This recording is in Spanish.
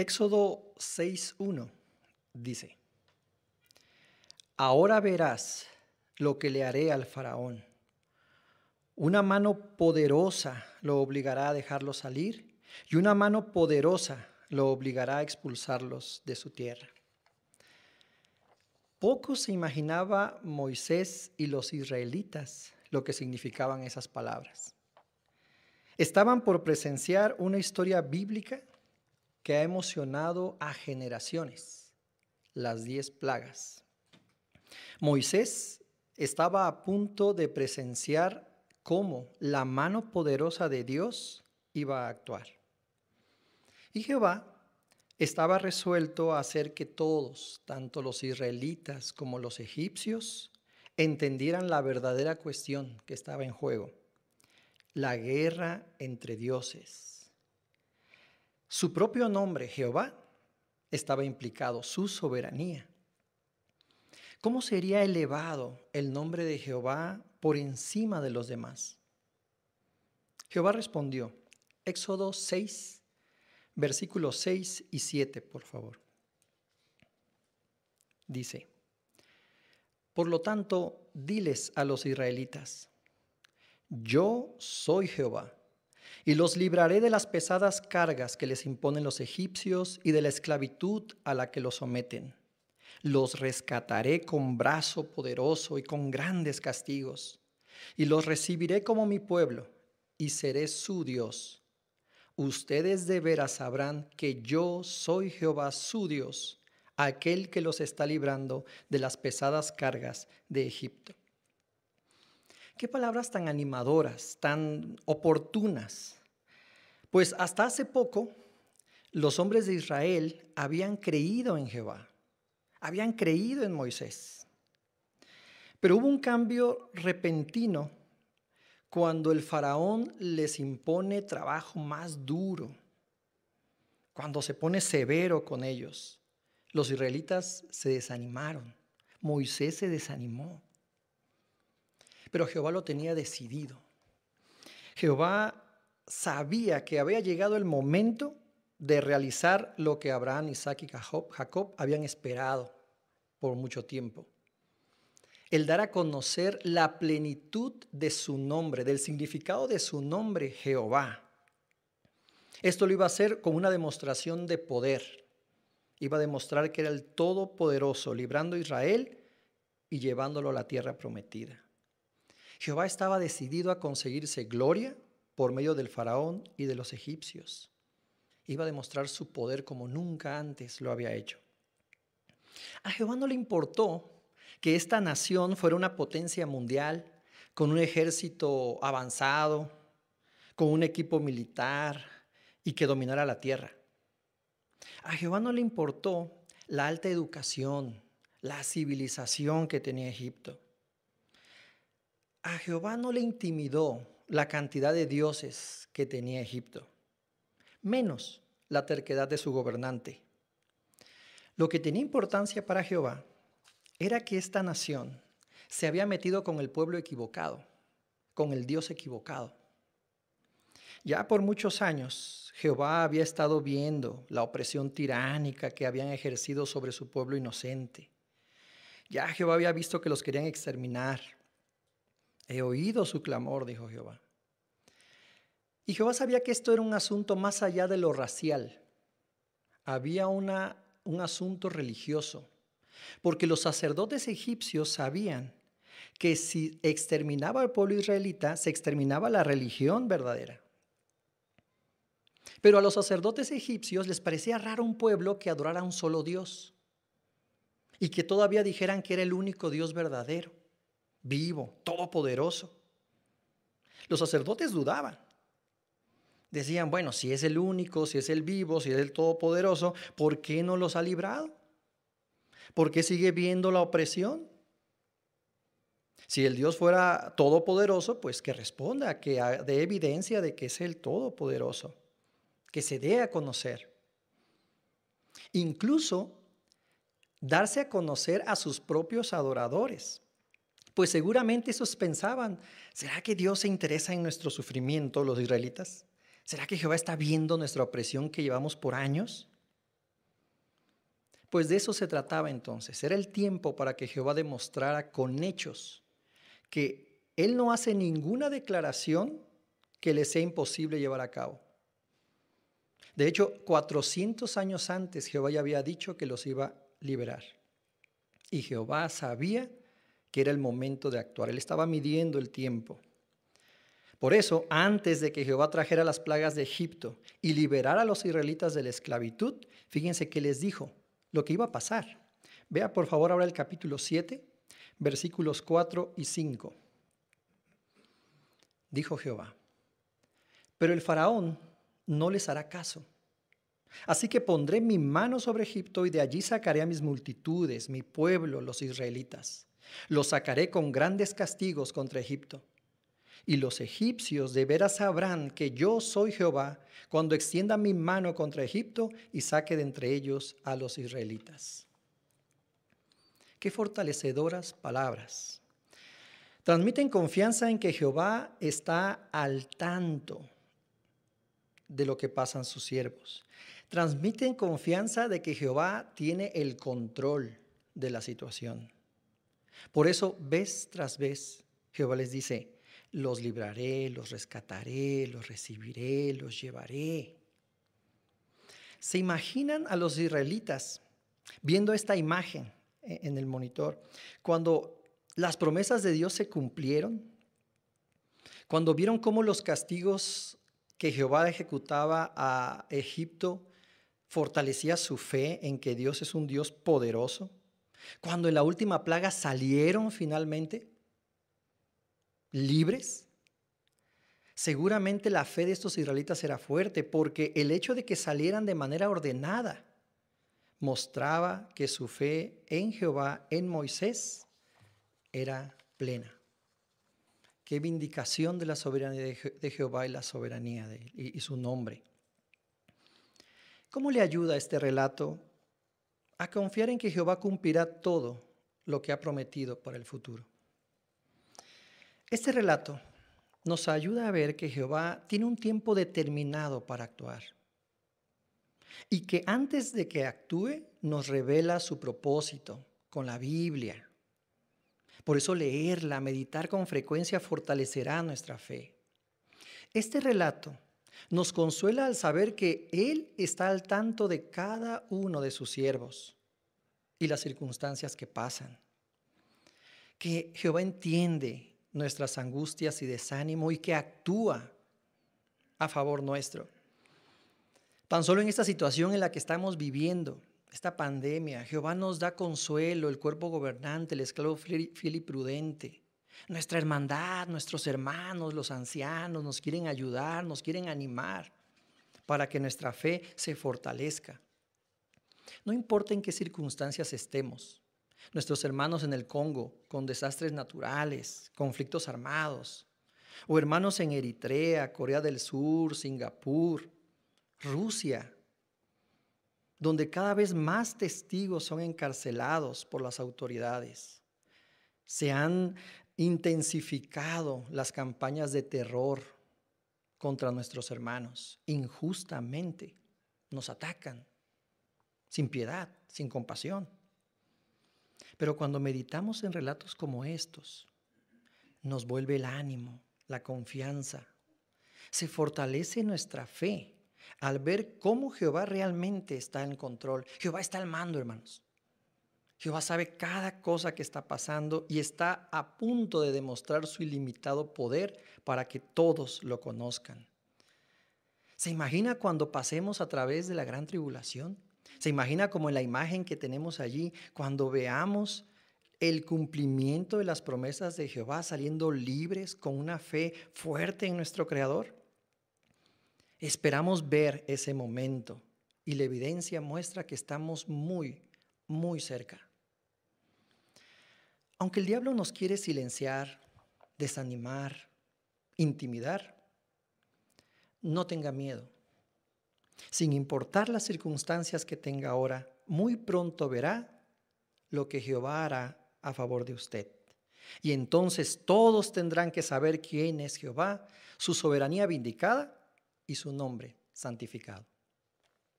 Éxodo 6.1 dice, Ahora verás lo que le haré al faraón. Una mano poderosa lo obligará a dejarlo salir y una mano poderosa lo obligará a expulsarlos de su tierra. Poco se imaginaba Moisés y los israelitas lo que significaban esas palabras. Estaban por presenciar una historia bíblica que ha emocionado a generaciones, las diez plagas. Moisés estaba a punto de presenciar cómo la mano poderosa de Dios iba a actuar. Y Jehová estaba resuelto a hacer que todos, tanto los israelitas como los egipcios, entendieran la verdadera cuestión que estaba en juego, la guerra entre dioses. Su propio nombre, Jehová, estaba implicado, su soberanía. ¿Cómo sería elevado el nombre de Jehová por encima de los demás? Jehová respondió, Éxodo 6, versículos 6 y 7, por favor. Dice, por lo tanto, diles a los israelitas, yo soy Jehová, y los libraré de las pesadas cargas que les imponen los egipcios y de la esclavitud a la que los someten. Los rescataré con brazo poderoso y con grandes castigos, y los recibiré como mi pueblo, y seré su Dios. Ustedes de veras sabrán que yo soy Jehová su Dios aquel que los está librando de las pesadas cargas de Egipto. Qué palabras tan animadoras, tan oportunas. Pues hasta hace poco los hombres de Israel habían creído en Jehová, habían creído en Moisés. Pero hubo un cambio repentino cuando el faraón les impone trabajo más duro, cuando se pone severo con ellos. Los israelitas se desanimaron. Moisés se desanimó. Pero Jehová lo tenía decidido. Jehová sabía que había llegado el momento de realizar lo que Abraham, Isaac y Jacob, habían esperado por mucho tiempo. El dar a conocer la plenitud de su nombre, del significado de su nombre, Jehová. Esto lo iba a hacer con una demostración de poder iba a demostrar que era el Todopoderoso, librando a Israel y llevándolo a la tierra prometida. Jehová estaba decidido a conseguirse gloria por medio del faraón y de los egipcios. Iba a demostrar su poder como nunca antes lo había hecho. A Jehová no le importó que esta nación fuera una potencia mundial, con un ejército avanzado, con un equipo militar y que dominara la tierra. A Jehová no le importó la alta educación, la civilización que tenía Egipto. A Jehová no le intimidó la cantidad de dioses que tenía Egipto, menos la terquedad de su gobernante. Lo que tenía importancia para Jehová era que esta nación se había metido con el pueblo equivocado, con el Dios equivocado. Ya por muchos años Jehová había estado viendo la opresión tiránica que habían ejercido sobre su pueblo inocente. Ya Jehová había visto que los querían exterminar. He oído su clamor, dijo Jehová. Y Jehová sabía que esto era un asunto más allá de lo racial. Había una, un asunto religioso, porque los sacerdotes egipcios sabían que si exterminaba al pueblo israelita, se exterminaba la religión verdadera. Pero a los sacerdotes egipcios les parecía raro un pueblo que adorara a un solo Dios y que todavía dijeran que era el único Dios verdadero, vivo, todopoderoso. Los sacerdotes dudaban. Decían, bueno, si es el único, si es el vivo, si es el todopoderoso, ¿por qué no los ha librado? ¿Por qué sigue viendo la opresión? Si el Dios fuera todopoderoso, pues que responda, que dé evidencia de que es el todopoderoso que se dé a conocer. Incluso darse a conocer a sus propios adoradores. Pues seguramente esos pensaban, ¿será que Dios se interesa en nuestro sufrimiento, los israelitas? ¿Será que Jehová está viendo nuestra opresión que llevamos por años? Pues de eso se trataba entonces. Era el tiempo para que Jehová demostrara con hechos que Él no hace ninguna declaración que le sea imposible llevar a cabo. De hecho, 400 años antes Jehová ya había dicho que los iba a liberar. Y Jehová sabía que era el momento de actuar. Él estaba midiendo el tiempo. Por eso, antes de que Jehová trajera las plagas de Egipto y liberara a los israelitas de la esclavitud, fíjense que les dijo lo que iba a pasar. Vea por favor ahora el capítulo 7, versículos 4 y 5. Dijo Jehová, pero el faraón no les hará caso. Así que pondré mi mano sobre Egipto y de allí sacaré a mis multitudes, mi pueblo, los israelitas. Los sacaré con grandes castigos contra Egipto y los egipcios de veras sabrán que yo soy Jehová cuando extienda mi mano contra Egipto y saque de entre ellos a los israelitas. Qué fortalecedoras palabras. Transmiten confianza en que Jehová está al tanto de lo que pasan sus siervos. Transmiten confianza de que Jehová tiene el control de la situación. Por eso, vez tras vez, Jehová les dice, los libraré, los rescataré, los recibiré, los llevaré. ¿Se imaginan a los israelitas viendo esta imagen en el monitor? Cuando las promesas de Dios se cumplieron, cuando vieron cómo los castigos que Jehová ejecutaba a Egipto fortalecía su fe en que Dios es un Dios poderoso, cuando en la última plaga salieron finalmente, libres, seguramente la fe de estos israelitas era fuerte porque el hecho de que salieran de manera ordenada mostraba que su fe en Jehová, en Moisés, era plena. Qué vindicación de la soberanía de Jehová y la soberanía de él y su nombre. ¿Cómo le ayuda este relato a confiar en que Jehová cumplirá todo lo que ha prometido para el futuro? Este relato nos ayuda a ver que Jehová tiene un tiempo determinado para actuar y que antes de que actúe nos revela su propósito con la Biblia. Por eso leerla, meditar con frecuencia fortalecerá nuestra fe. Este relato nos consuela al saber que Él está al tanto de cada uno de sus siervos y las circunstancias que pasan. Que Jehová entiende nuestras angustias y desánimo y que actúa a favor nuestro. Tan solo en esta situación en la que estamos viviendo, esta pandemia, Jehová nos da consuelo, el cuerpo gobernante, el esclavo fiel y prudente. Nuestra hermandad, nuestros hermanos, los ancianos nos quieren ayudar, nos quieren animar para que nuestra fe se fortalezca. No importa en qué circunstancias estemos, nuestros hermanos en el Congo con desastres naturales, conflictos armados, o hermanos en Eritrea, Corea del Sur, Singapur, Rusia, donde cada vez más testigos son encarcelados por las autoridades. Se han intensificado las campañas de terror contra nuestros hermanos. Injustamente nos atacan, sin piedad, sin compasión. Pero cuando meditamos en relatos como estos, nos vuelve el ánimo, la confianza. Se fortalece nuestra fe al ver cómo Jehová realmente está en control. Jehová está al mando, hermanos. Jehová sabe cada cosa que está pasando y está a punto de demostrar su ilimitado poder para que todos lo conozcan. ¿Se imagina cuando pasemos a través de la gran tribulación? ¿Se imagina como en la imagen que tenemos allí, cuando veamos el cumplimiento de las promesas de Jehová saliendo libres con una fe fuerte en nuestro Creador? Esperamos ver ese momento y la evidencia muestra que estamos muy, muy cerca. Aunque el diablo nos quiere silenciar, desanimar, intimidar, no tenga miedo sin importar las circunstancias que tenga ahora, muy pronto verá lo que Jehová hará a favor de usted. Y entonces todos tendrán que saber quién es Jehová, su soberanía vindicada y su nombre santificado.